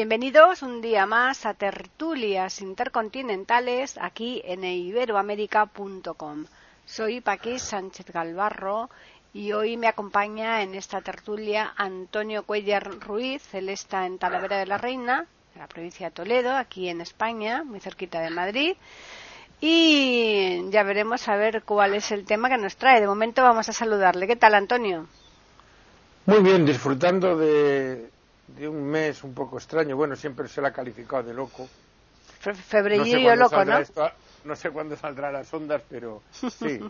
Bienvenidos un día más a Tertulias Intercontinentales aquí en iberoamérica.com. Soy Paquís Sánchez Galvarro y hoy me acompaña en esta tertulia Antonio Cuellar Ruiz. Él está en Talavera de la Reina, en la provincia de Toledo, aquí en España, muy cerquita de Madrid. Y ya veremos a ver cuál es el tema que nos trae. De momento vamos a saludarle. ¿Qué tal, Antonio? Muy bien, disfrutando de, de un mes un poco extraño. Bueno, siempre se la ha calificado de loco. Febrero loco, ¿no? no sé cuándo saldrá las ondas, pero sí,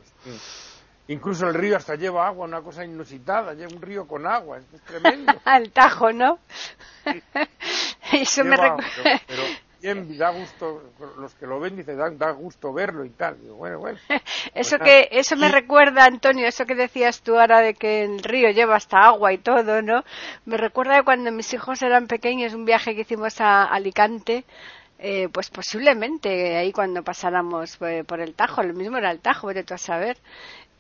Incluso el río hasta lleva agua, una cosa inusitada, lleva un río con agua, es tremendo. Al Tajo, ¿no? Eso me recuerda. Pero, bien, da gusto, los que lo ven dicen, da, da gusto verlo y tal. bueno, bueno. eso pues que, eso me recuerda, Antonio, eso que decías tú ahora de que el río lleva hasta agua y todo, ¿no? Me recuerda de cuando mis hijos eran pequeños, un viaje que hicimos a Alicante, eh, pues posiblemente ahí cuando pasáramos eh, por el Tajo, lo mismo era el Tajo, vete tú a saber.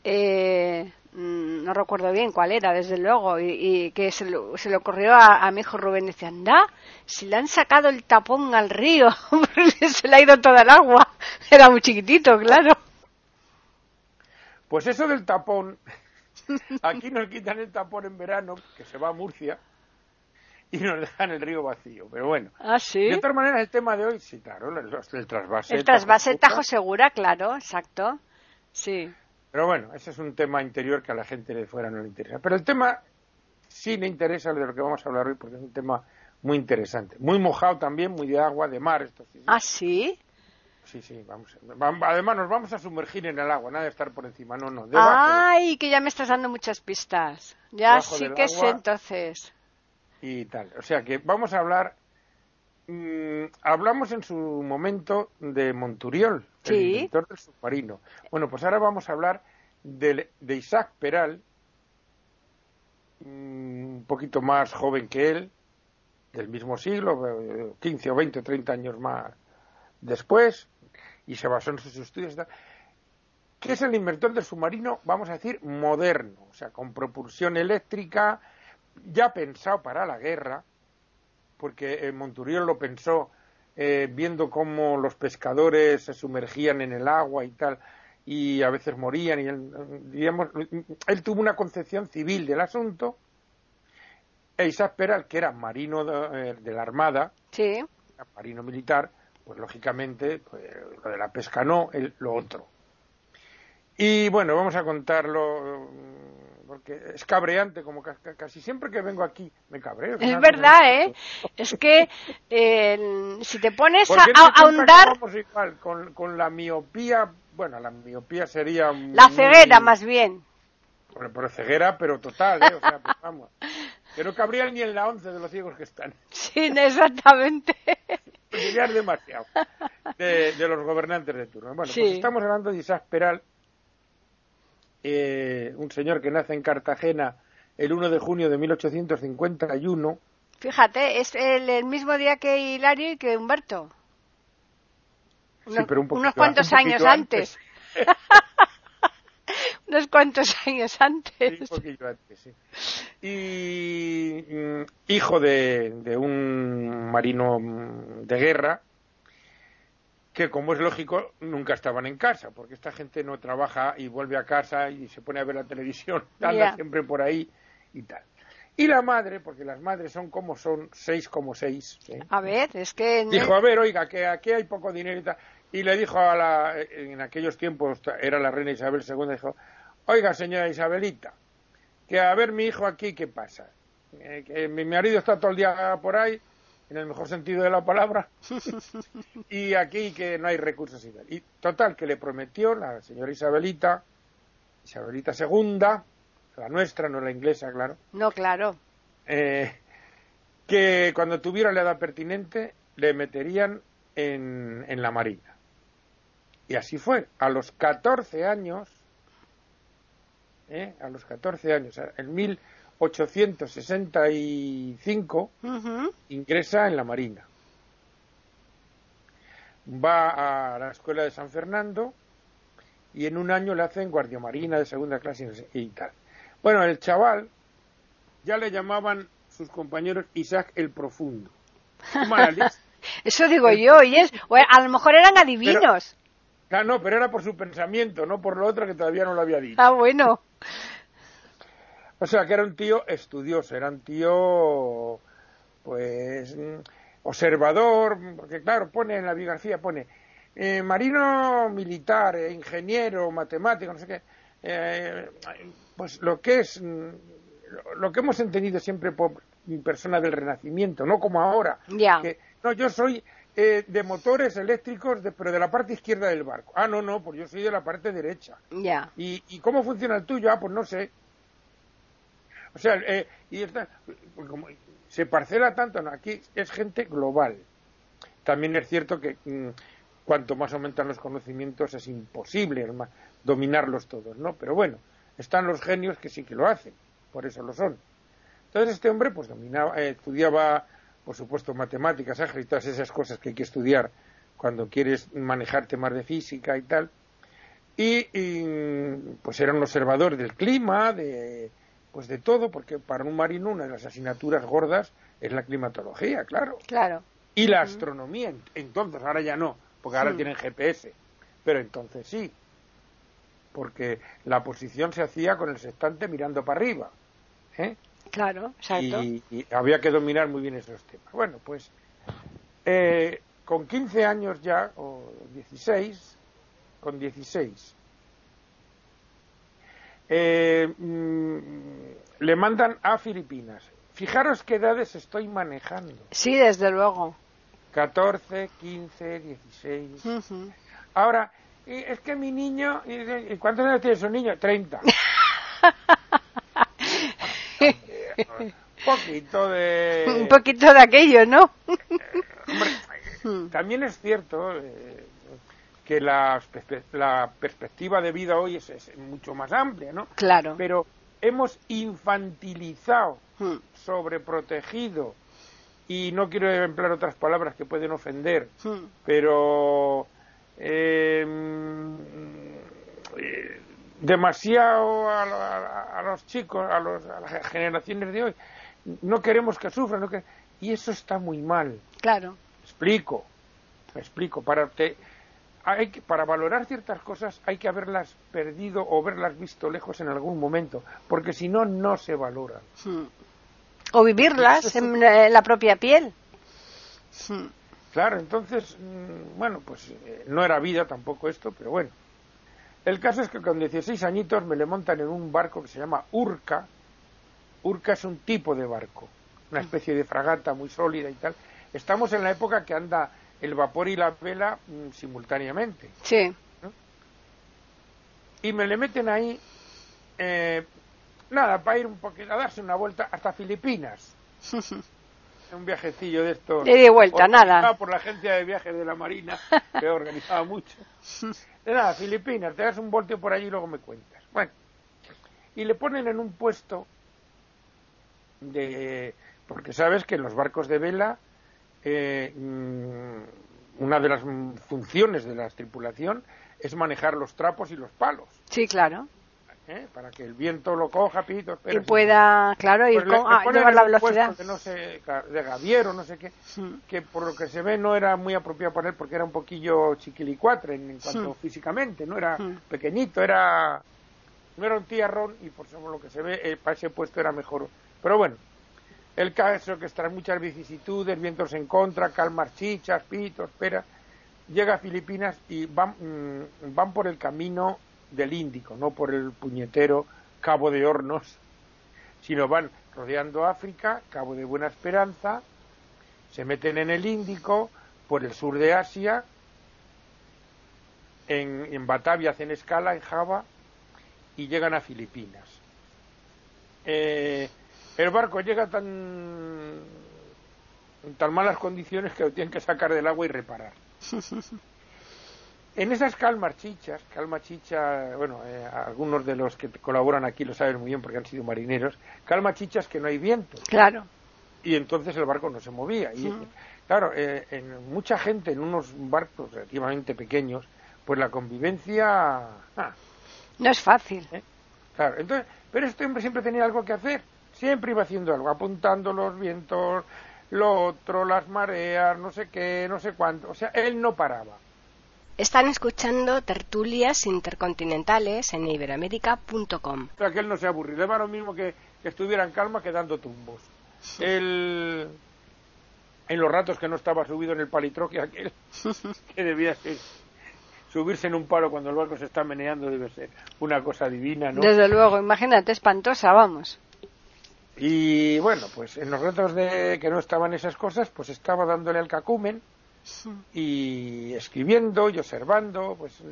Eh, no recuerdo bien cuál era, desde luego, y, que se, le ocurrió a, mi hijo Rubén, decía, anda, si le han sacado el tapón al río, se le ha ido toda el agua, era muy chiquitito, claro. Pues eso del tapón, aquí nos quitan el tapón en verano, que se va a Murcia, y nos dejan el río vacío. Pero bueno. ¿Ah, sí? De otra manera, el tema de hoy, sí, claro, el, el trasvase. El trasvase Tajo Segura, claro, exacto. Sí. Pero bueno, ese es un tema interior que a la gente de fuera no le interesa. Pero el tema sí le interesa de lo que vamos a hablar hoy porque es un tema muy interesante. Muy mojado también, muy de agua, de mar. Esto, sí, ¿Ah, sí? Sí, sí, vamos. Además nos vamos a sumergir en el agua, nada de estar por encima, no, no. Ay, que ya me estás dando muchas pistas. Ya sí que sé entonces y tal. O sea que vamos a hablar. Mm, hablamos en su momento de Monturiol, el inventor del submarino. Bueno, pues ahora vamos a hablar de, de Isaac Peral, mm, un poquito más joven que él, del mismo siglo, 15 eh, o 20 o 30 años más después, y se basó en sus estudios. que es el inventor del submarino, vamos a decir, moderno, o sea, con propulsión eléctrica, ya pensado para la guerra, porque eh, Monturiol lo pensó eh, viendo cómo los pescadores se sumergían en el agua y tal, y a veces morían, y él, digamos, él tuvo una concepción civil del asunto, e Isaac Peral, que era marino de, eh, la Armada, sí. marino militar, pues lógicamente pues, lo de la pesca no, el, lo otro. Y bueno, vamos a contarlo porque es cabreante, como casi siempre que vengo aquí me cabreo. Es verdad, ¿eh? Es que si te pones a, ahondar... igual, con, con la miopía, bueno, la miopía sería... La ceguera, más bien. Bueno, pero ceguera, pero total, ¿eh? O sea, pues vamos. Que no cabría ni en la once de los ciegos que están. Sí, exactamente. ya es demasiado. De, los gobernantes de turno. Bueno, pues estamos hablando de Isaac Peral, eh, un señor que nace en Cartagena el 1 de junio de 1851. Fíjate, es el, mismo día que Hilario y que Humberto. unos cuantos años antes. unos cuantos años antes. Y mm, hijo de un marino de guerra, que como es lógico nunca estaban en casa, porque esta gente no trabaja y vuelve a casa y se pone a ver la televisión, anda siempre por ahí y tal. Y la madre, porque las madres son como son, seis como seis. A ver, es que... Dijo, a ver, oiga, que aquí hay poco dinero y tal. Y le dijo a la, en aquellos tiempos era la reina Isabel II, dijo, oiga, señora Isabelita, que a ver mi hijo aquí, ¿qué pasa? Eh, que mi marido está todo el día por ahí en el mejor sentido de la palabra, y aquí que no hay recursos y Y total, que le prometió la señora Isabelita, Isabelita II, la nuestra, no la inglesa, claro. No, claro. Eh, que cuando tuviera la edad pertinente le meterían en, en la Marina. Y así fue. A los 14 años, ¿eh? a los 14 años, en 1865, ingresa en la Marina. Va a la escuela de San Fernando y en un año le hacen guardiamarina de segunda clase y tal. Bueno, el chaval ya le llamaban sus compañeros Isaac el Profundo. Eso digo yo, y es, a lo mejor eran adivinos. no, pero era por su pensamiento, no por lo otro que todavía no lo había dicho. Ah, bueno. O sea, que era un tío estudioso, era un tío, pues, observador, porque claro, pone en la biografía, pone eh, marino militar, eh, ingeniero, matemático, no sé qué, eh, pues lo que es, lo que hemos entendido siempre por persona del Renacimiento, no como ahora. Ya. no, yo soy de motores eléctricos, pero de la parte izquierda del barco. Ah, no, no, pues yo soy de la parte derecha. Ya. ¿Y, ¿Y cómo funciona el tuyo? Ah, pues no sé. O sea, eh, y pues como se parcela tanto, aquí es gente global. También es cierto que mm, cuanto más aumentan los conocimientos es imposible dominarlos todos, ¿no? Pero bueno, están los genios que sí que lo hacen, por eso lo son. Entonces este hombre pues dominaba, eh, estudiaba, por supuesto, matemáticas, y todas esas cosas que hay que estudiar cuando quieres manejar temas de física y tal. Y, y pues era un observador del clima, de, pues de todo, porque para un marino una de las asignaturas gordas es la climatología, claro. Claro. Y la astronomía, entonces, ahora ya no, porque ahora tienen GPS, pero entonces sí, porque la posición se hacía con el sextante mirando para arriba. ¿eh? Claro, exacto. Y, había que dominar muy bien esos temas. Bueno, pues eh, con 15 años ya, o 16, con 16, eh, mm, le mandan a Filipinas. Fijaros qué edades estoy manejando. Sí, desde luego. 14, 15, 16. Ahora, es que mi niño, ¿y cuántos años tiene su niño? 30. Un poquito de... Un poquito de aquello, ¿no? también es cierto, eh, que la, perspectiva de vida hoy es, mucho más amplia, ¿no? Claro. Pero hemos infantilizado, hmm. sobreprotegido, y no quiero emplear otras palabras que pueden ofender, hmm. pero eh, demasiado a, los chicos, a, las generaciones de hoy. No queremos que sufran, y eso está muy mal. Claro. Explico, me explico. Para te, hay que, para valorar ciertas cosas hay que haberlas perdido o haberlas visto lejos en algún momento, porque si no, no se valoran. Hmm. O vivirlas en, la propia piel. Hmm. Claro, entonces, mm, bueno, pues eh, no era vida tampoco esto, pero bueno. El caso es que con 16 añitos me le montan en un barco que se llama Urca. Urca es un tipo de barco, una hmm. especie de fragata muy sólida y tal. Estamos en la época que anda el vapor y la vela mm, simultáneamente. Sí. Y me le meten ahí, eh, nada, para ir un poquito, a darse una vuelta hasta Filipinas. un viajecillo de estos. De vuelta, nada. por la agencia de viajes de la Marina, que organizaba mucho. De nada, Filipinas, te das un volteo por allí y luego me cuentas. Bueno, y le ponen en un puesto de. Porque sabes que en los barcos de vela eh, mm, una de las funciones de la tripulación es manejar los trapos y los palos. Sí, claro. ¿Eh? Para que el viento lo coja, pito, y pueda, claro, ir pues con, ah, llevar la velocidad. no sé, de gaviero, no sé qué, que por lo que se ve no era muy apropiado para él porque era un poquillo chiquilicuatre en, cuanto físicamente, no era pequeñito, era no era un tierrón y por eso lo que se ve eh, para ese puesto era mejor. Pero bueno, el caso que tras muchas vicisitudes, vientos en contra, calmas chichas, pitos, espera, llega a Filipinas y van, mm, van por el camino del Índico, no por el puñetero Cabo de Hornos, sino van rodeando África, Cabo de Buena Esperanza, se meten en el Índico, por el sur de Asia, en, en Batavia hacen escala, en Java, y llegan a Filipinas. Eh, el barco llega tan en tan malas condiciones que lo tienen que sacar del agua y reparar. En esas calmas chichas, calma chicha, bueno, eh, algunos de los que colaboran aquí lo saben muy bien porque han sido marineros, calma chichas que no hay viento. Claro. Y entonces el barco no se movía. Y, Claro, eh, en mucha gente en unos barcos relativamente pequeños, pues la convivencia... Ah, no es fácil. ¿eh? Claro, entonces, pero este hombre siempre tenía algo que hacer, siempre iba haciendo algo, apuntando los vientos, lo otro, las mareas, no sé qué, no sé cuánto, o sea, él no paraba. Están escuchando tertulias intercontinentales en iberoamérica.com. O sea, que él no se aburrió, le lo mismo que, que estuviera en calma que dando tumbos. Él en los ratos que no estaba subido en el palitroque aquel, que debía ser subirse en un palo cuando el barco se está meneando debe ser una cosa divina, ¿no? Desde luego, imagínate, espantosa, vamos. Y bueno, pues en los ratos de que no estaban esas cosas, pues estaba dándole al cacumen y escribiendo y observando, pues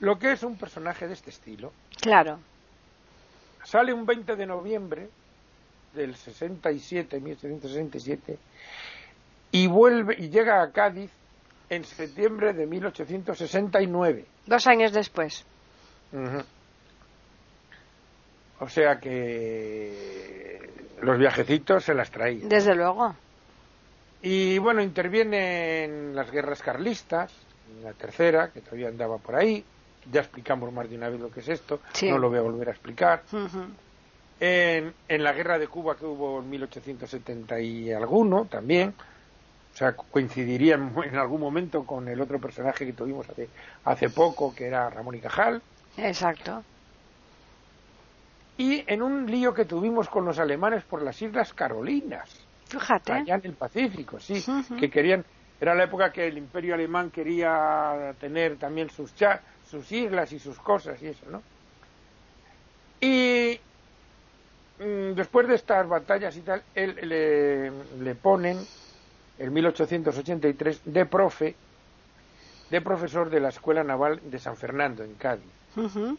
lo que es un personaje de este estilo. Claro. Sale un 20 de noviembre del 67, 1767, y vuelve y llega a Cádiz en septiembre de 1869. Dos años después. O sea que los viajecitos se las traían. Desde luego. Y bueno, interviene en las guerras carlistas, en la tercera, que todavía andaba por ahí. Ya explicamos más de una vez lo que es esto, no lo voy a volver a explicar. en, en la guerra de Cuba que hubo en 1870 y alguno también, o sea, coincidiría en, algún momento con el otro personaje que tuvimos hace, hace poco, que era Ramón y Cajal. Exacto. Y en un lío que tuvimos con los alemanes por las Islas Carolinas. Fíjate. Allá en el Pacífico, sí. Que querían. Era la época que el Imperio Alemán quería tener también sus, sus islas y sus cosas y eso, ¿no? Y mm, después de estas batallas y tal, él, le, le ponen en 1883 de profe, de profesor de la Escuela Naval de San Fernando, en Cádiz. ¿Mm?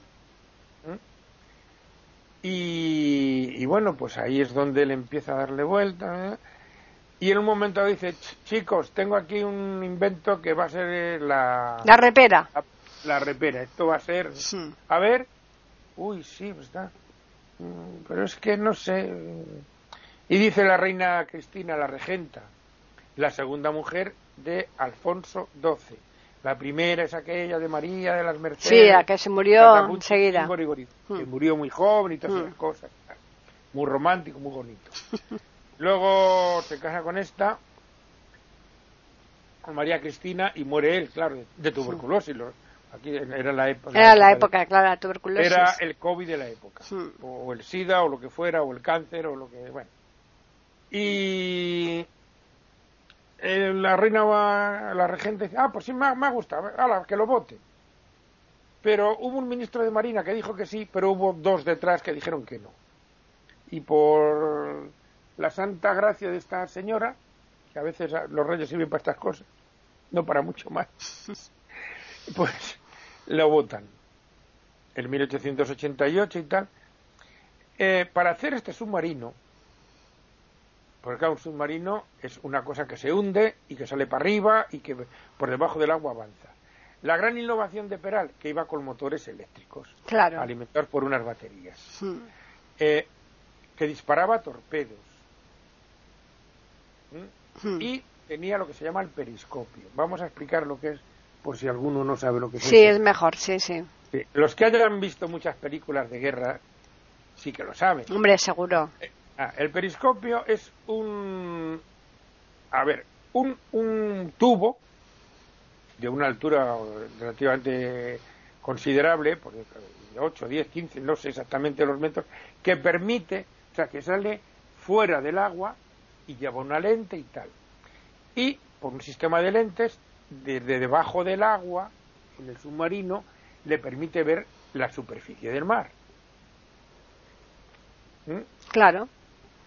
Y, bueno, pues ahí es donde él empieza a darle vuelta. ¿eh? Y en un momento dice, chicos, tengo aquí un invento que va a ser la... La repera. La, repera. Esto va a ser... A ver. Uy, sí, pues está. Mm, pero es que no sé. Y dice la reina Cristina, la regenta, la segunda mujer de Alfonso XII. La primera es aquella de María de las Mercedes. Sí, la que se murió enseguida. Que murió muy joven y todas esas hmm. cosas. Muy romántico, muy bonito. Luego se casa con esta, con María Cristina, y muere él, claro, de tuberculosis. Aquí era la época. Era la época, claro, la tuberculosis. Era el COVID de la época. O el SIDA, o lo que fuera, o el cáncer, o lo que. Bueno. Y eh, la reina va, la regente dice, ah, pues sí, me me ha gustado, que lo vote. Pero hubo un ministro de Marina que dijo que sí, pero hubo dos detrás que dijeron que no. Y por la santa gracia de esta señora, que a veces los reyes sirven para estas cosas, no para mucho más, pues lo votan. En 1888 y tal. Eh, para hacer este submarino, porque claro, un submarino es una cosa que se hunde y que sale para arriba y que por debajo del agua avanza. La gran innovación de Peral, que iba con motores eléctricos, claro. alimentados por unas baterías, eh, que disparaba torpedos y tenía lo que se llama el periscopio. Vamos a explicar lo que es, por si alguno no sabe lo que es. Sí, es mejor, sí, sí. Los que hayan visto muchas películas de guerra sí que lo saben. Hombre, seguro. Eh, Ah, el periscopio es un, a ver, un, un tubo de una altura relativamente considerable, por 8, 10, 15, no sé exactamente los metros, que permite, o sea, que sale fuera del agua y lleva una lente y tal. Y por un sistema de lentes, desde debajo del agua, en el submarino, le permite ver la superficie del mar. ¿Mm? Claro.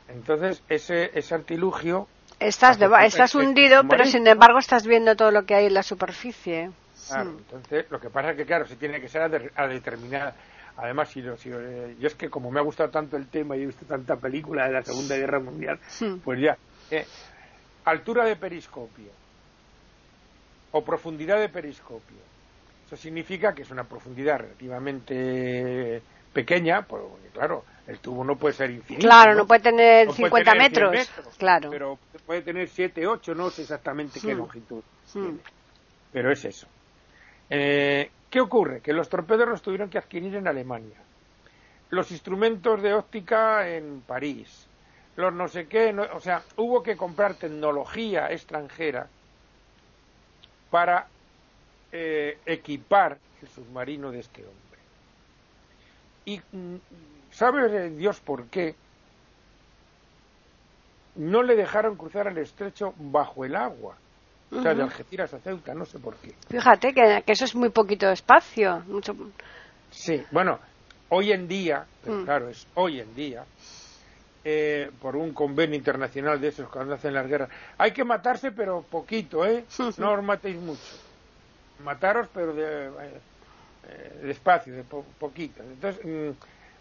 Entonces, ese, ese artilugio... Estás, estás hundido, pero sin embargo estás viendo todo lo que hay en la superficie. Claro, entonces lo que pasa es que, claro, se tiene que ser a, determinada. Además, si, si, eh, yo es que como me ha gustado tanto el tema y he visto tanta película de la Segunda Guerra Mundial, pues ya. Eh, altura de periscopio o profundidad de periscopio. Eso significa que es una profundidad relativamente pequeña, porque claro, el tubo no puede ser infinito. Claro, no, puede tener 50 metros, claro. Pero puede tener 7, 8, no sé exactamente qué hmm. longitud. Hmm. Pero es eso. Eh, ¿Qué ocurre? Que los torpedos los tuvieron que adquirir en Alemania. Los instrumentos de óptica en París. Los no sé qué. o sea, hubo que comprar tecnología extranjera para eh, equipar el submarino de este hombre. Y mm, ¿sabe Dios por qué? No le dejaron cruzar el estrecho bajo el agua. O sea, de Algeciras a Ceuta, no sé por qué. Fíjate que, eso es muy poquito espacio. Mucho... Sí, bueno, hoy en día, mm. claro, es hoy en día, eh, por un convenio internacional de esos cuando hacen las guerras, hay que matarse pero poquito, ¿eh? No os matéis mucho. Mataros pero de, eh, despacio, de poquito. Entonces, mm,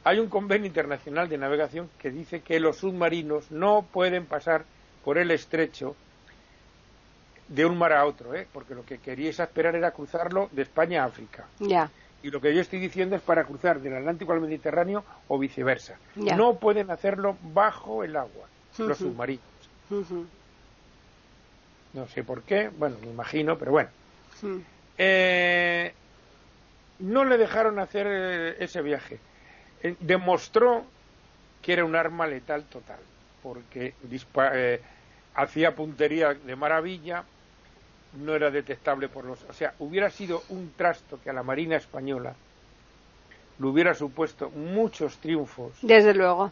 hay un convenio internacional de navegación que dice que los submarinos no pueden pasar por el estrecho de un mar a otro, ¿eh? porque lo que queríais esperar era cruzarlo de España a África. Y lo que yo estoy diciendo es para cruzar del Atlántico al Mediterráneo o viceversa. No pueden hacerlo bajo el agua, los submarinos. No sé por qué, bueno, me imagino, pero bueno. Eh, no le dejaron hacer eh, ese viaje. Eh, demostró que era un arma letal total, porque hacía puntería de maravilla, no era detectable por los... O sea, hubiera sido un trasto que a la Marina Española le hubiera supuesto muchos triunfos. Desde luego.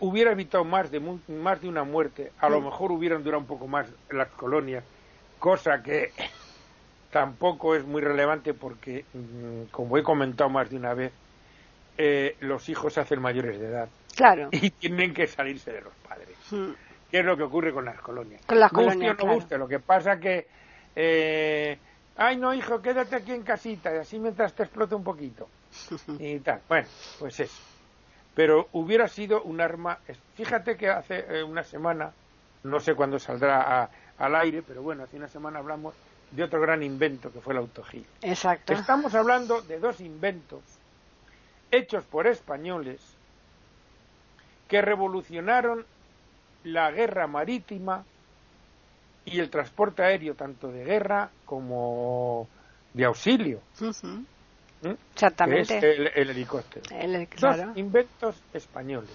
hubiera evitado más de, más de una muerte. A lo mejor hubieran durado un poco más las colonias, cosa que tampoco es muy relevante porque, mm, como he comentado más de una vez, eh, los hijos se hacen mayores de edad. Claro. Y tienen que salirse de los padres. Mm qué es lo que ocurre con las colonias. Con las colonias, no guste, lo que pasa que, eh, ay no hijo, quédate aquí en casita, y así mientras te explote un poquito. y tal, bueno, pues eso. Pero hubiera sido un arma, fíjate que hace eh, una semana, no sé cuándo saldrá al aire, pero bueno, hace una semana hablamos de otro gran invento que fue el autogiro. Exacto. Estamos hablando de dos inventos hechos por españoles que revolucionaron la guerra marítima y el transporte aéreo, tanto de guerra como de auxilio. ¿Mm? Exactamente. el, helicóptero. Dos inventos españoles.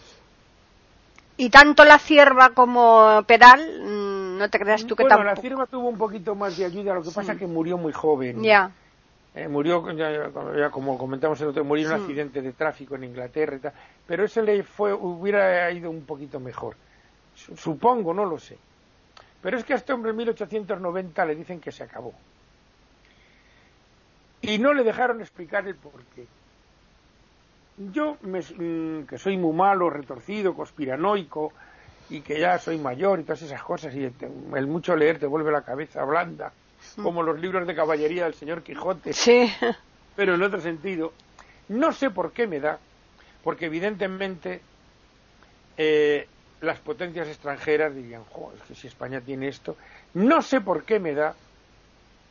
Y tanto la cierva como Pedal, mm, no te creas tú que bueno, la cierva tuvo un poquito más de ayuda, lo que pasa es que murió muy joven. Ya. Eh, murió, ya, como comentamos el otro, murió en un accidente de tráfico en Inglaterra y tal, pero ese le fue, hubiera ido un poquito mejor. Supongo, no lo sé. Pero es que a este hombre en 1890 le dicen que se acabó. Y no le dejaron explicar el por qué. Yo, mm, que soy muy malo, retorcido, conspiranoico, y que ya soy mayor y todas esas cosas, y el, mucho leer te vuelve la cabeza blanda, como los libros de caballería del señor Quijote. Sí. Pero en otro sentido, no sé por qué me da, porque evidentemente eh, las potencias extranjeras dirían, joder, es que si España tiene esto, no sé por qué me da,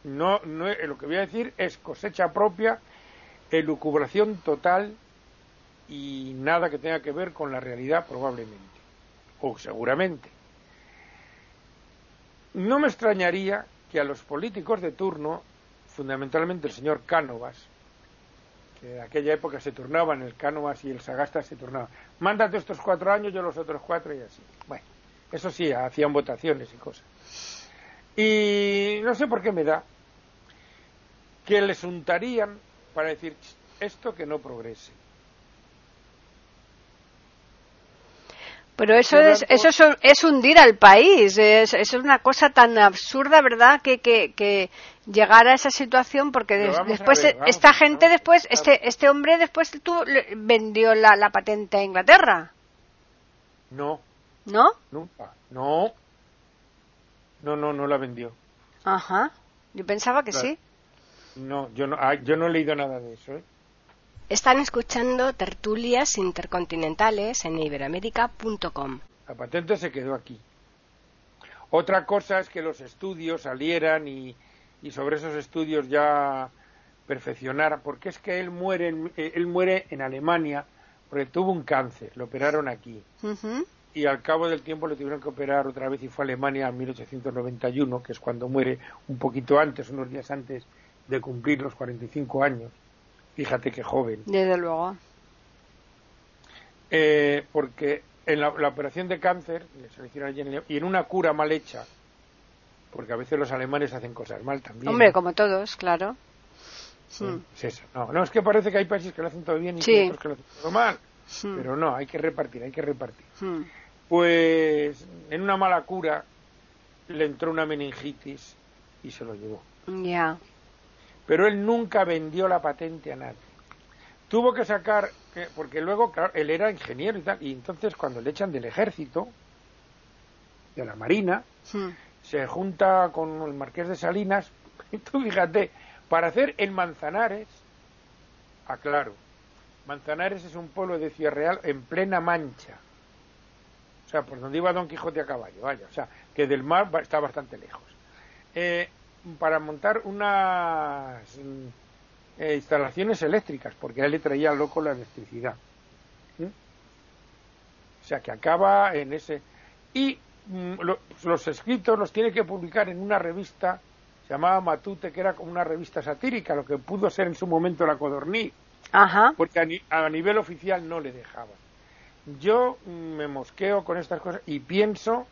no, no, eh, lo que voy a decir es cosecha propia, elucubración total y nada que tenga que ver con la realidad probablemente, o seguramente. No me extrañaría que a los políticos de turno, fundamentalmente el señor Cánovas, en aquella época se turnaban, el Cánovas y el Sagasta se turnaban. Mándate estos cuatro años, yo los otros cuatro y así. Bueno, eso sí, hacían votaciones y cosas. Y no sé por qué me da que les untarían para decir esto que no progrese. Pero eso es, eso es, hundir al país. Es, es una cosa tan absurda, ¿verdad? Que, que, que llegar a esa situación, porque después esta gente, después, este, este hombre después tú vendió la, la patente a Inglaterra. No. ¿No? Nunca. No. No, no, no la vendió. Ajá. Yo pensaba que sí. No, yo no, ah, yo no he leído nada de eso. ¿eh? Están escuchando tertulias intercontinentales en iberamérica.com. La patente se quedó aquí. Otra cosa es que los estudios salieran y, y sobre esos estudios ya perfeccionaran, porque es que él muere, en, eh, él muere en Alemania porque tuvo un cáncer, lo operaron aquí. Y al cabo del tiempo le tuvieron que operar otra vez y fue a Alemania en 1891, que es cuando muere un poquito antes, unos días antes de cumplir los 45 años. Fíjate qué joven. Desde luego. Eh, porque en la, operación de cáncer, y en una cura mal hecha, porque a veces los alemanes hacen cosas mal también. Hombre, como todos, claro. Hmm. Es eso. No, no, es que parece que hay países que lo hacen todo bien y otros que lo hacen todo mal. Hmm. Pero no, hay que repartir, hay que repartir. Hmm. Pues en una mala cura le entró una meningitis y se lo llevó. Ya. Pero él nunca vendió la patente a nadie. Tuvo que sacar, porque luego, claro, él era ingeniero y tal, y entonces cuando le echan del ejército, de la marina, se junta con el marqués de Salinas, y tú fíjate, para hacer en Manzanares, aclaro, Manzanares es un pueblo de Ciudad Real en plena mancha. O sea, por donde iba Don Quijote a caballo, vaya. O sea, que del mar está bastante lejos. Eh, para montar unas eh, instalaciones eléctricas, porque a él le traía loco la electricidad. ¿Mm? O sea, que acaba en ese. Y mm, los escritos los tiene que publicar en una revista se llamaba Matute, que era como una revista satírica, lo que pudo ser en su momento la Codorní, Ajá. porque a, nivel oficial no le dejaban. Yo mm, me mosqueo con estas cosas y pienso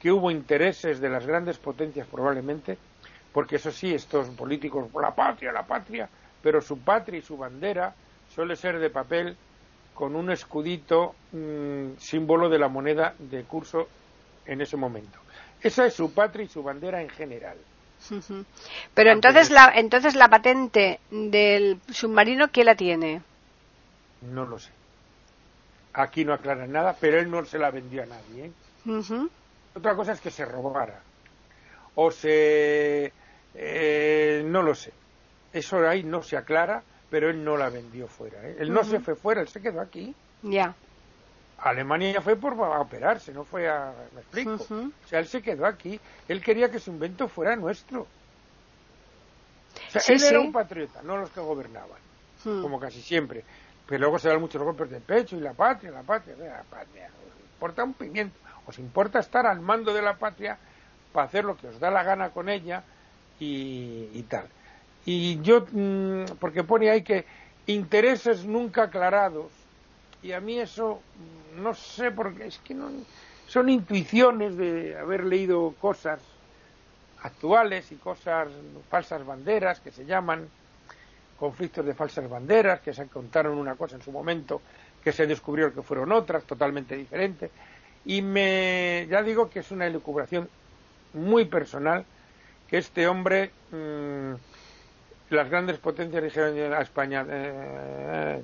que hubo intereses de las grandes potencias probablemente, porque eso sí, estos políticos, la patria, la patria, pero su patria y su bandera suele ser de papel con un escudito mm, símbolo de la moneda de curso en ese momento. Esa es su patria y su bandera en general. Pero entonces la, entonces la patente del submarino, ¿quién la tiene? No lo sé. Aquí no aclaran nada, pero él no se la vendió a nadie. ¿eh? Otra cosa es que se robara. O se... Eh, no lo sé. Eso ahí no se aclara, pero él no la vendió fuera. ¿eh? Él no se fue fuera, él se quedó aquí. Ya. Alemania fue por operarse, no fue a... ¿Me explico? O sea, él se quedó aquí. Él quería que su invento fuera nuestro. O sea, él era un patriota, no los que gobernaban, como casi siempre. Pero luego se dan muchos golpes de pecho y la patria, la patria, la patria. Os importa un pimiento. Os importa estar al mando de la patria para hacer lo que os da la gana con ella y, tal. Y yo, mm, porque pone ahí que intereses nunca aclarados, y a mí eso no sé porque es que no son intuiciones de haber leído cosas actuales y cosas falsas banderas que se llaman conflictos de falsas banderas que se contaron una cosa en su momento que se descubrió que fueron otras totalmente diferentes y me ya digo que es una elucubración muy personal este hombre mm, las grandes potencias dijeron a España eh,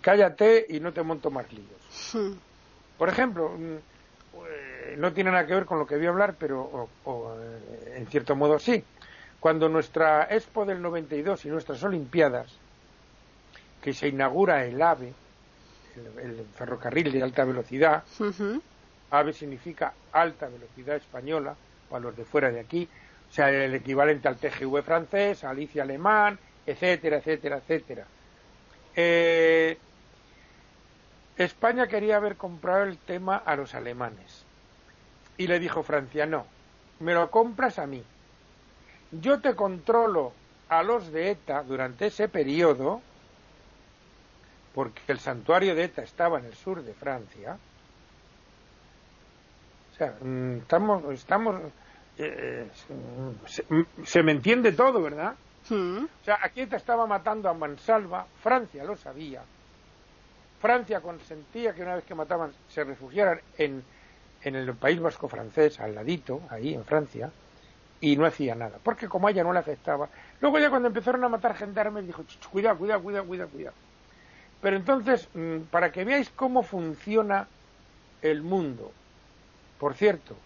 cállate y no te monto más líos hmm. por ejemplo mm, eh, no tiene nada que ver con lo que voy a hablar pero eh, en cierto modo sí. Cuando nuestra Expo del 92 y nuestras Olimpiadas que se inaugura el AVE el, ferrocarril de alta velocidad AVE significa alta velocidad española para los de fuera de aquí o sea, el equivalente al TGV francés, Alicia alemán, etcétera, etcétera, etcétera. Eh, España quería haber comprado el tema a los alemanes. Y le dijo Francia, no, me lo compras a mí. Yo te controlo a los de ETA durante ese periodo, porque el santuario de ETA estaba en el sur de Francia. O sea, mm, estamos, estamos eh, se, me entiende todo, ¿verdad? Hmm. O sea, aquí te estaba matando a mansalva, Francia lo sabía, Francia consentía que una vez que mataban se refugiaran en, en el país vasco francés, al ladito, ahí en Francia, y no hacía nada, porque como a ella no le afectaba. Luego ya cuando empezaron a matar gendarmes dijo, cuidado, cuidado, cuidado, cuidado, cuidado. Pero entonces, mm, para que veáis cómo funciona el mundo, por cierto,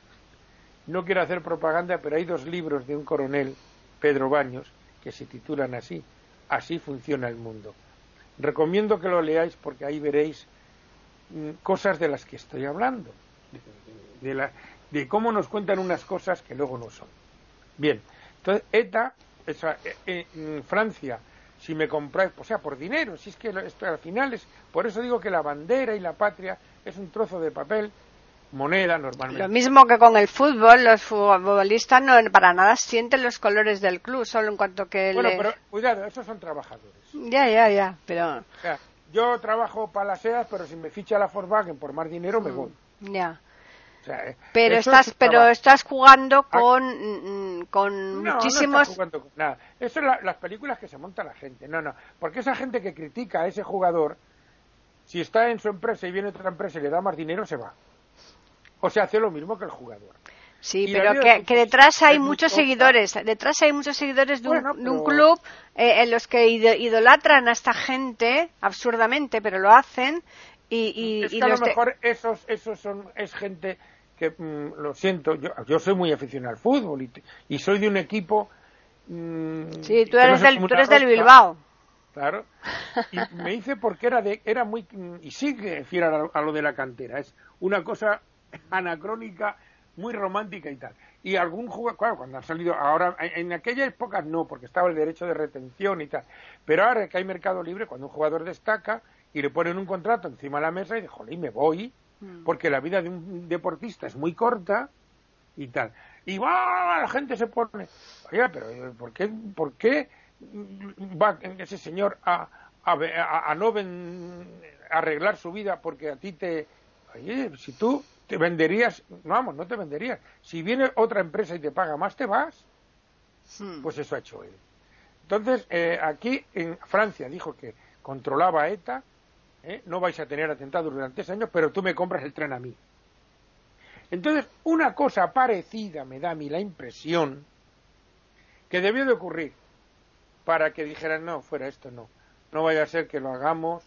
no quiero hacer propaganda, pero hay dos libros de un coronel, Pedro Baños, que se titulan así, Así funciona el mundo. Recomiendo que lo leáis porque ahí veréis mm, cosas de las que estoy hablando. De la, de cómo nos cuentan unas cosas que luego no son. Bien, entonces ETA, esa, eh, eh, en Francia, si me compráis, o sea, por dinero, si es que esto al final es, por eso digo que la bandera y la patria es un trozo de papel, moneda normalmente. Lo mismo que con el fútbol, los futbolistas no para nada sienten los colores del club, solo en cuanto que... Bueno, pero cuidado, esos son trabajadores. Ya, ya, ya, pero... O sea, yo trabajo para las SEAS, pero si me ficha la Volkswagen por más dinero, me mm, voy. Ya. Eh, pero estás pero estás jugando ah. con, mm, con muchísimos no nada eso es las películas que se monta la gente no no porque esa gente que critica a ese jugador si está en su empresa y viene otra empresa y le da más dinero se va o sea hace lo mismo que el jugador Sí, pero que, detrás hay muchos seguidores, detrás hay muchos seguidores de un, club eh, en los que idolatran a esta gente absurdamente, pero lo hacen y, y, a lo mejor esos, esos son, es gente que, mm, lo siento, yo, yo soy muy aficionado al fútbol y, y soy de un equipo... Mm, sí, tú eres, del, tú eres del Bilbao. Claro. Y me hice porque era, de, era muy... Y sigue fiel a, lo de la cantera. Es una cosa anacrónica, muy romántica y tal. Y algún jugador, claro, cuando han salido, ahora, en aquellas épocas no, porque estaba el derecho de retención y tal. Pero ahora que hay mercado libre, cuando un jugador destaca y le ponen un contrato encima de la mesa y dice, joder, me voy, Mm. porque la vida de un deportista es muy corta y tal. Y va, la gente se pone, oye, pero eh, ¿por qué, por qué va ese señor a, a, a, no arreglar su vida porque a ti te, oye, si tú te venderías, no, vamos, no te venderías. Si viene otra empresa y te paga más, te vas. Hmm. Pues eso ha hecho él. Entonces, eh, aquí en Francia dijo que controlaba ETA ¿eh? no vais a tener atentados durante ese años, pero tú me compras el tren a mí. Entonces, una cosa parecida me da a mí la impresión que debió de ocurrir para que dijeran, no, fuera esto, no. No vaya a ser que lo hagamos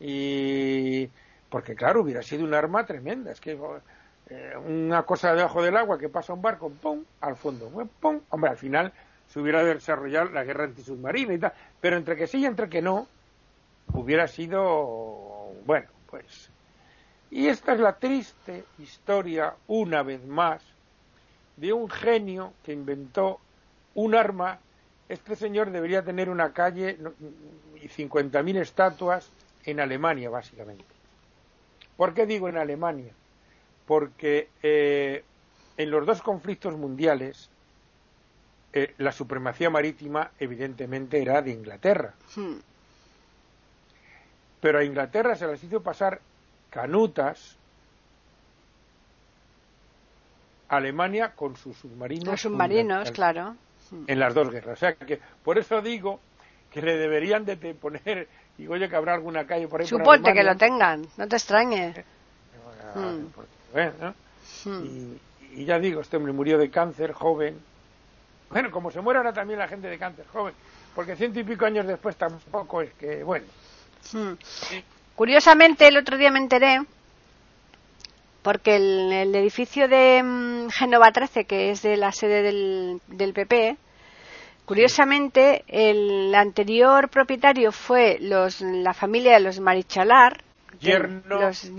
y... Porque claro, hubiera sido un arma tremenda. Es que eh, una cosa debajo del agua que pasa un barco, ¡pum!, al fondo, ¡pum! Hombre, al final se hubiera desarrollado la guerra antisubmarina y tal. Pero entre que sí y entre que no, hubiera sido, bueno, pues... Y esta es la triste historia, una vez más, de un genio que inventó un arma. Este señor debería tener una calle y 50.000 estatuas en Alemania, básicamente. ¿Por qué digo en Alemania? Porque eh, en los dos conflictos mundiales eh, la supremacía marítima evidentemente era de Inglaterra. Hmm pero a Inglaterra se las hizo pasar canutas Alemania con sus submarinos. Los submarinos, claro. En las dos guerras. O sea que por eso digo que le deberían de poner, y oye que habrá alguna calle por ahí. Suponte que lo tengan, no te extrañe. Hmm. Hmm. y, ya digo, este hombre murió de cáncer, joven. Bueno, como se muere ahora también la gente de cáncer, joven. Porque ciento y pico años después tampoco es que, bueno. Hmm. Curiosamente, el otro día me enteré, porque el, el edificio de mm, Genova 13, que es de la sede del, del PP, curiosamente, el anterior propietario fue los, la familia de los Marichalar, los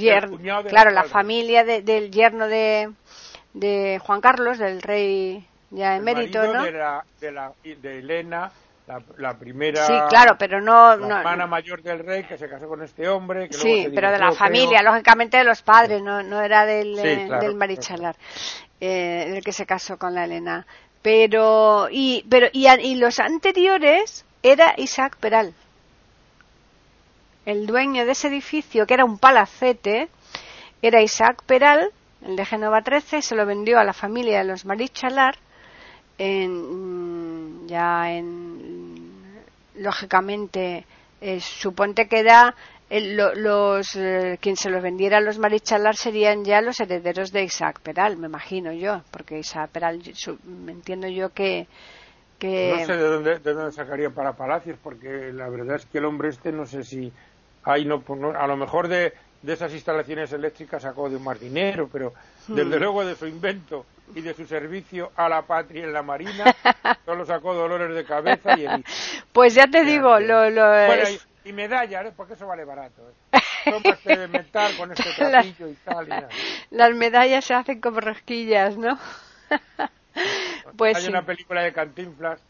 claro, la familia del yerno de, de Juan Carlos, del rey ya emérito, ¿no? De, la, de, la, de Elena la, primera. Sí, claro, pero no. La hermana mayor del rey que se casó con este hombre. Que sí, pero de la familia, lógicamente de los padres, no, no era del, eh, del marichalar, eh, el que se casó con la Elena. Pero, y, pero, y, los anteriores era Isaac Peral. El dueño de ese edificio, que era un palacete, era Isaac Peral, el de Genova 13, se lo vendió a la familia de los Marichalar en, ya en lógicamente eh, suponte que da los eh, quien se los vendiera a los marichalar serían ya los herederos de Isaac Peral, me imagino yo, porque Isaac Peral me entiendo yo que que no sé de dónde, de dónde sacaría para Palacios, porque la verdad es que el hombre este no sé si hay no, pues a lo mejor de, de esas instalaciones eléctricas sacó de un más dinero, pero hmm. desde luego de su invento y de su servicio a la patria en la marina solo sacó dolores de cabeza y Pues ya te digo, lo, lo Y medallas, ¿eh? porque eso vale barato. ¿eh? de metal con este trapillo y tal. Las medallas se hacen como rosquillas, ¿no? pues Hay una película de Cantinflas,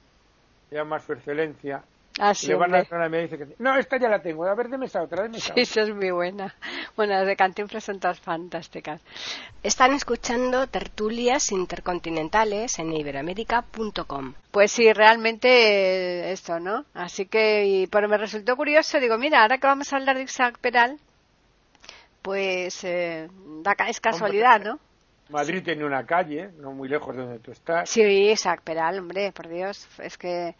se llama Su Excelencia, Ah, sí, me dice que no, esta ya la tengo, a ver, deme esa otra, deme esa Sí, esa es muy buena. Bueno, las de Cantinflas son todas fantásticas. Están escuchando tertulias intercontinentales en iberoamérica.com. Pues sí, realmente eh, esto, ¿no? Así que, pero me resultó curioso, digo, mira, ahora que vamos a hablar de Isaac Peral, pues eh, es casualidad, ¿no? Madrid tiene una calle, no muy lejos de donde tú estás. Sí, Isaac Peral, hombre, por Dios, es que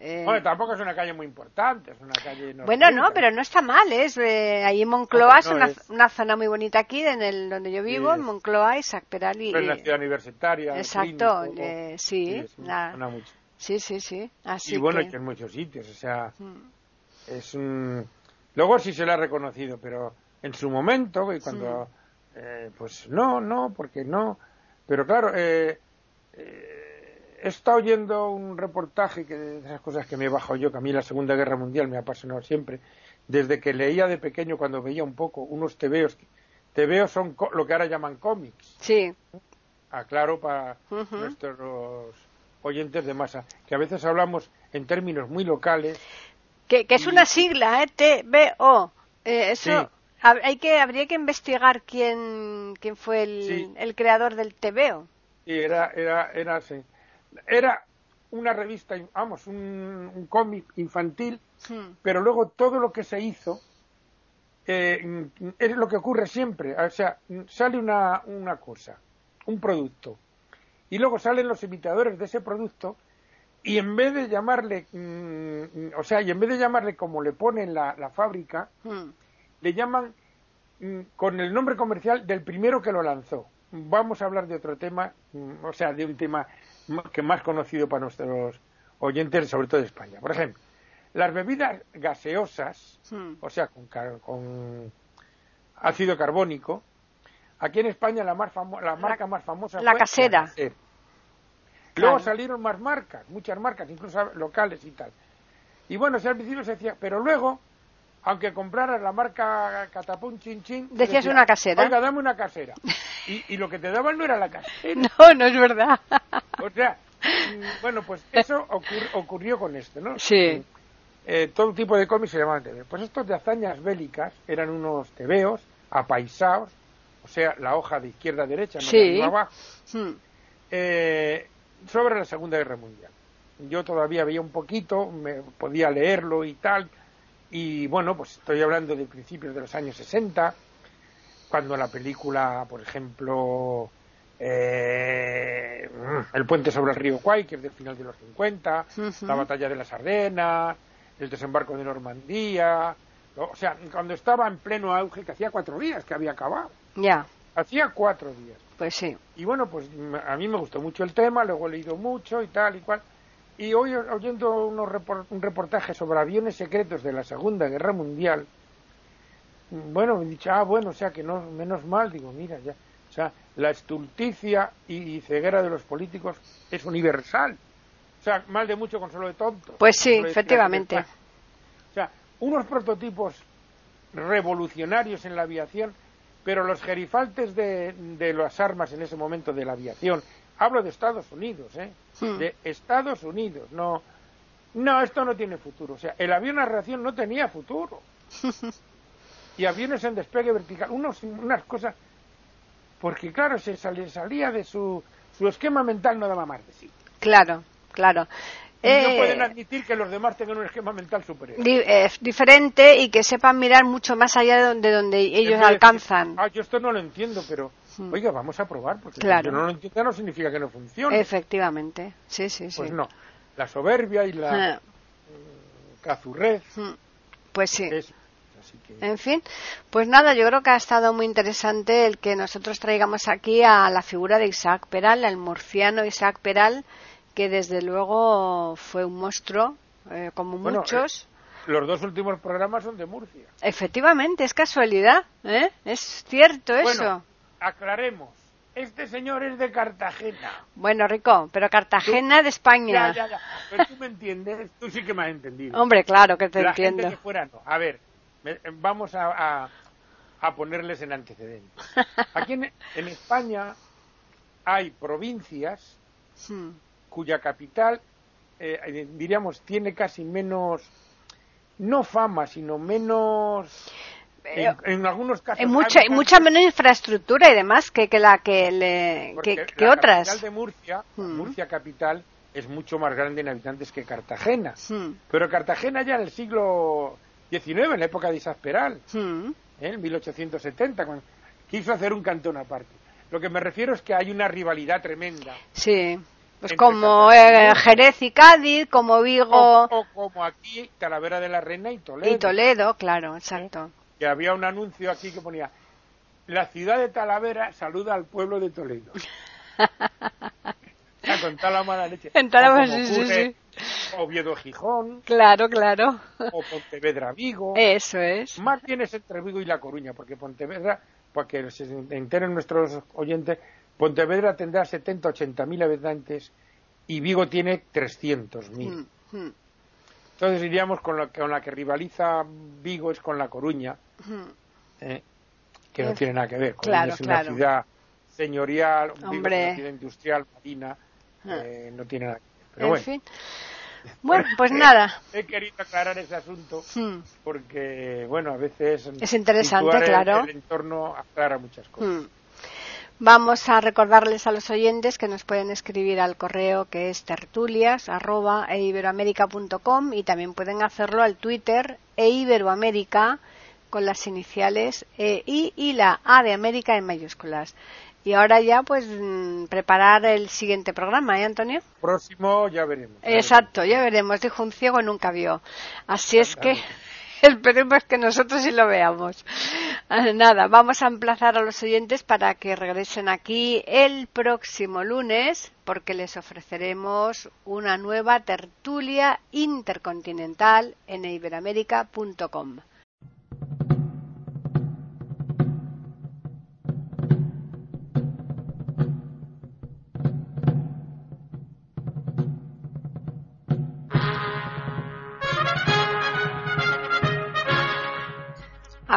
eh, bueno, tampoco es una calle muy importante, es una calle... Bueno, no, pero no está mal, es eh, ahí en Moncloa, es, una, zona muy bonita aquí, en el donde yo vivo, en Moncloa, Isaac Peral y... Es la ciudad universitaria. Exacto, eh, sí, sí, sí, sí, Así y bueno, que... en muchos sitios, o sea, mm. es un... Luego sí se le ha reconocido, pero en su momento, y cuando... Eh, pues no, no, porque no... Pero claro, eh, he estado oyendo un reportaje que de esas cosas que me he bajado yo, que a mí la Segunda Guerra Mundial me ha apasionado siempre, desde que leía de pequeño cuando veía un poco unos tebeos. Tebeos son lo que ahora llaman cómics. Sí. Aclaro para nuestros oyentes de masa, que a veces hablamos en términos muy locales. Que, es una sigla, ¿eh? TBO. Eh, eso hay que, habría que investigar quién, quién fue el, el creador del TVO. Sí, era, era, era, sí era una revista, vamos, un, cómic infantil, pero luego todo lo que se hizo eh, es lo que ocurre siempre. O sea, sale una, una cosa, un producto, y luego salen los imitadores de ese producto y en vez de llamarle, mm, o sea, y en vez de llamarle como le pone la, la fábrica, le llaman mm, con el nombre comercial del primero que lo lanzó. Vamos a hablar de otro tema, mm, o sea, de un tema que más conocido para nuestros oyentes, sobre todo de España. Por ejemplo, las bebidas gaseosas, hmm. o sea, con, ácido carbónico, aquí en España la, más la marca más famosa la casera. Luego salieron más marcas, muchas marcas, incluso locales y tal. Y bueno, al principio se decía, pero luego, aunque compraras la marca Catapum Chin Chin, decías una casera. Oiga, dame una casera. Y, lo que te daban no era la casera. No, no es verdad. O sea, mm, bueno, pues eso ocurrió con esto, ¿no? Sí. Eh, todo tipo de cómics se llamaban TV. Pues estos de hazañas bélicas eran unos tebeos apaisados, o sea, la hoja de izquierda a derecha, no sí. abajo, hmm. eh, sobre la Segunda Guerra Mundial. Yo todavía veía un poquito, me podía leerlo y tal, y bueno, pues estoy hablando de principios de los años 60, cuando la película, por ejemplo, eh, El puente sobre el río Kwai, que es del final de los 50, la batalla de las Ardenas, el desembarco de Normandía, o sea, cuando estaba en pleno auge, que hacía cuatro días que había acabado. Ya. Hacía cuatro días. Pues sí. Y bueno, pues a mí me gustó mucho el tema, luego he leído mucho y tal y cual. Y hoy, oyendo unos un reportaje sobre aviones secretos de la Segunda Guerra Mundial, bueno, me he dicho, ah, bueno, o sea que no, menos mal, digo, mira, ya. O sea, la estulticia y, ceguera de los políticos es universal. O sea, mal de mucho consuelo de tonto. Pues sí, efectivamente. O sea, unos prototipos revolucionarios en la aviación, pero los gerifaltes de, de las armas en ese momento de la aviación, hablo de Estados Unidos, ¿eh? Hmm. De Estados Unidos, no. No, esto no tiene futuro. O sea, el avión a reacción no tenía futuro. y aviones en despegue vertical, unos, unas cosas, porque claro, se salía de su, su esquema mental no daba más de sí. Claro, claro. Y no eh, pueden admitir que los demás tengan un esquema mental superior. Eh, diferente y que sepan mirar mucho más allá de donde, donde ellos alcanzan. ah, yo esto no lo entiendo, pero hmm. oiga, vamos a probar, porque claro. yo no lo entiendo no significa que no funcione. Efectivamente, sí, sí, sí. Pues no, la soberbia y la ah. cazurrez. Hmm. Pues sí. En fin, pues nada, yo creo que ha estado muy interesante el que nosotros traigamos aquí a la figura de Isaac Peral, el murciano Isaac Peral, que desde luego fue un monstruo, eh, como muchos. Eh, los dos últimos programas son de Murcia. Efectivamente, es casualidad, ¿eh? Es cierto eso. Bueno, aclaremos. este señor es de Cartagena. Bueno, Rico, pero Cartagena de España. Ya, ya, ya. Pero tú me entiendes, tú sí que me has entendido. Hombre, claro que te La entiendo. gente de fuera no. A ver, vamos a, a- a ponerles en antecedentes. Aquí en, en España hay provincias Hmm. cuya capital, eh, eh, diríamos, tiene casi menos, no fama, sino menos, en, en algunos casos. Hay mucha, hay mucha menos infraestructura y demás que, que la que le que, que la otras. capital de Murcia, Mm. Murcia capital, es mucho más grande en habitantes que Cartagena. Hmm, Pero Cartagena ya en el siglo XIX, en la época de Isaac Peral, hmm. ¿eh? en 1870, cuando quiso hacer un cantón aparte. Lo que me refiero es que hay una rivalidad tremenda. Sí. Pues como eh. Jerez y Cádiz, como Vigo o como aquí, Talavera de la Reina y Toledo. y Toledo, claro, exacto. Que había un anuncio aquí que ponía, la ciudad de Talavera saluda al pueblo de Toledo. Con la mala leche. En como sí, sí, ocurre Oviedo Gijón, Claro, claro. o Pontevedra Vigo. Eso es. Más bien es entre Vigo y La Coruña, porque Pontevedra, para que se enteren nuestros oyentes, Pontevedra tendrá 70, 80 mil habitantes y Vigo tiene 300 mil. Hmm, hmm, Entonces diríamos con la, con la que rivaliza Vigo es con La Coruña, hmm. eh, que no tiene nada que ver. Coruña claro, es una claro. ciudad señorial, Vigo es Hombre. una ciudad industrial, marina, Ah. eh, no tiene nada que ver. Pero En bueno, fin. Bueno, pues nada. he querido aclarar ese asunto Hmm, porque, bueno, a veces Es interesante, el- claro. el entorno aclara muchas cosas. hmm. Vamos a recordarles a los oyentes que nos pueden escribir al correo que es tertulias arroba y también pueden hacerlo al Twitter e Iberoamérica con las iniciales E, I y la A de América en mayúsculas. Y ahora ya pues mm, preparar el siguiente programa, ¿eh, Antonio? Próximo ya veremos. ya Exacto, ya veremos. Dijo un ciego nunca vio. Así es que esperemos que nosotros sí lo veamos. Ah, Nada, vamos a emplazar a los oyentes para que regresen aquí el próximo lunes porque les ofreceremos una nueva tertulia intercontinental en iberamérica.com.